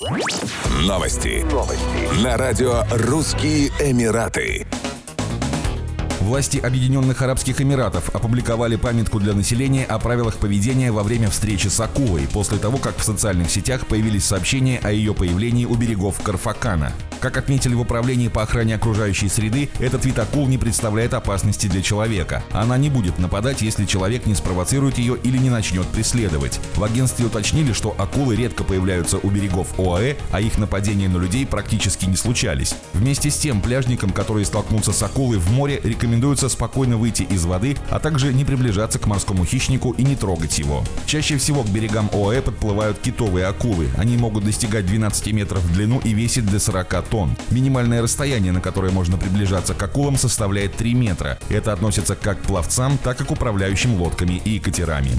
Новости. Новости. На радио «Русские Эмираты». Власти Объединенных Арабских Эмиратов опубликовали памятку для населения о правилах поведения во время встречи с акулой, после того, как в социальных сетях появились сообщения о ее появлении у берегов Карфакана. Как отметили в Управлении по охране окружающей среды, этот вид акул не представляет опасности для человека. Она не будет нападать, если человек не спровоцирует ее или не начнет преследовать. В агентстве уточнили, что акулы редко появляются у берегов ОАЭ, а их нападения на людей практически не случались. Вместе с тем, пляжникам, которые столкнутся с акулой в море, рекомендуется спокойно выйти из воды, а также не приближаться к морскому хищнику и не трогать его. Чаще всего к берегам ОАЭ подплывают китовые акулы. Они могут достигать 12 метров в длину и весить до 40 тонн. Минимальное расстояние, на которое можно приближаться к акулам, составляет 3 метра. Это относится как к пловцам, так и к управляющим лодками и катерами.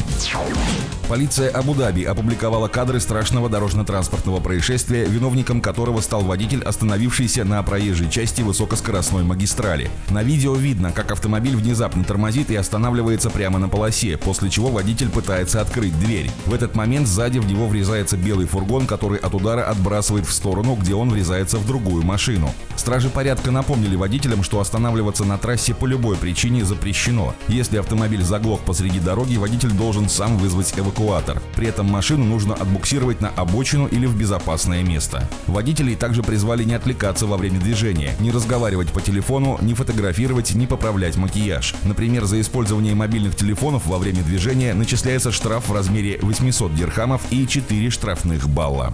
Полиция Абу-Даби опубликовала кадры страшного дорожно-транспортного происшествия, виновником которого стал водитель, остановившийся на проезжей части высокоскоростной магистрали. На видео видно, как автомобиль внезапно тормозит и останавливается прямо на полосе, после чего водитель пытается открыть дверь. В этот момент сзади в него врезается белый фургон, который от удара отбрасывает в сторону, где он врезается в другую машину. Стражи порядка напомнили водителям, что останавливаться на трассе по любой причине запрещено. Если автомобиль заглох посреди дороги, водитель должен сам вызвать эвакуатор. При этом машину нужно отбуксировать на обочину или в безопасное место. Водителей также призвали не отвлекаться во время движения, не разговаривать по телефону, не фотографировать, не поправлять макияж. Например, за использование мобильных телефонов во время движения начисляется штраф в размере 800 дирхамов и 4 штрафных балла.